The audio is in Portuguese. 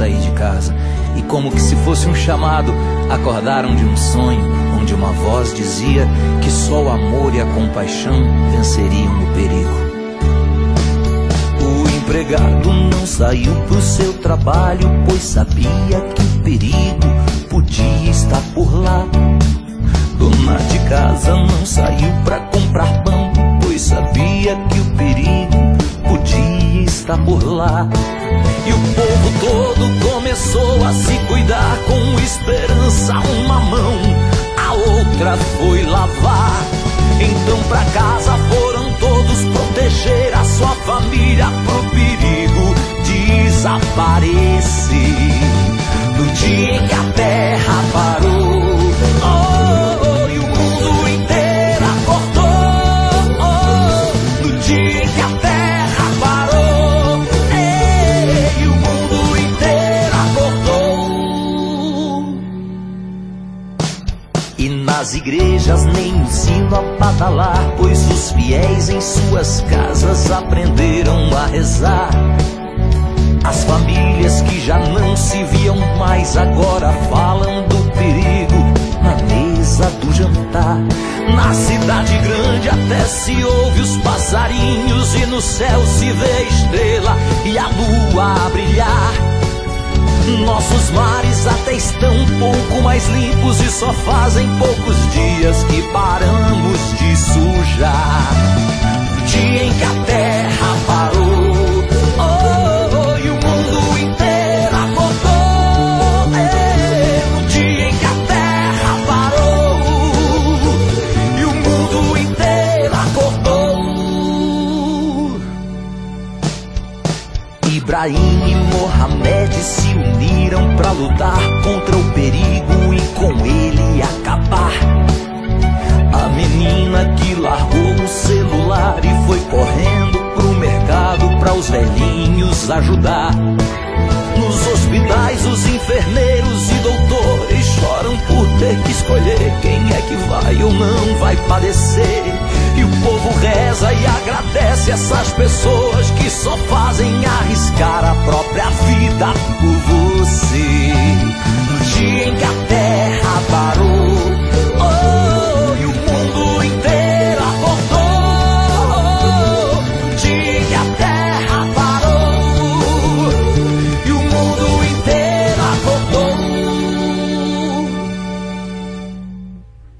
sair de casa. E como que se fosse um chamado, acordaram de um sonho onde uma voz dizia que só o amor e a compaixão venceriam o perigo. O empregado não saiu pro seu trabalho, pois sabia que o perigo podia estar por lá. Dona de casa não saiu pra comprar pão, pois sabia que o perigo podia estar por lá. E o povo todo começou a se cuidar com esperança, uma mão, a outra foi lavar. Então pra casa foram todos proteger a sua família pro perigo desaparecer. No dia em que a E nas igrejas nem o sino a badalar, pois os fiéis em suas casas aprenderam a rezar. As famílias que já não se viam mais agora falam do perigo na mesa do jantar. Na cidade grande até se ouve os passarinhos e no céu se vê estrela e a lua a brilhar. Nossos mares até estão um pouco mais limpos e só fazem poucos dias Ibrahim e Mohamed se uniram pra lutar contra o perigo e com ele acabar. A menina que largou o celular e foi correndo pro mercado pra os velhinhos ajudar. Nos hospitais, os enfermeiros e doutores choram por ter que escolher quem é que vai ou não vai padecer. E o povo reza e agradece essas pessoas que só fazem arriscar a própria vida por você. No dia em que a terra parou.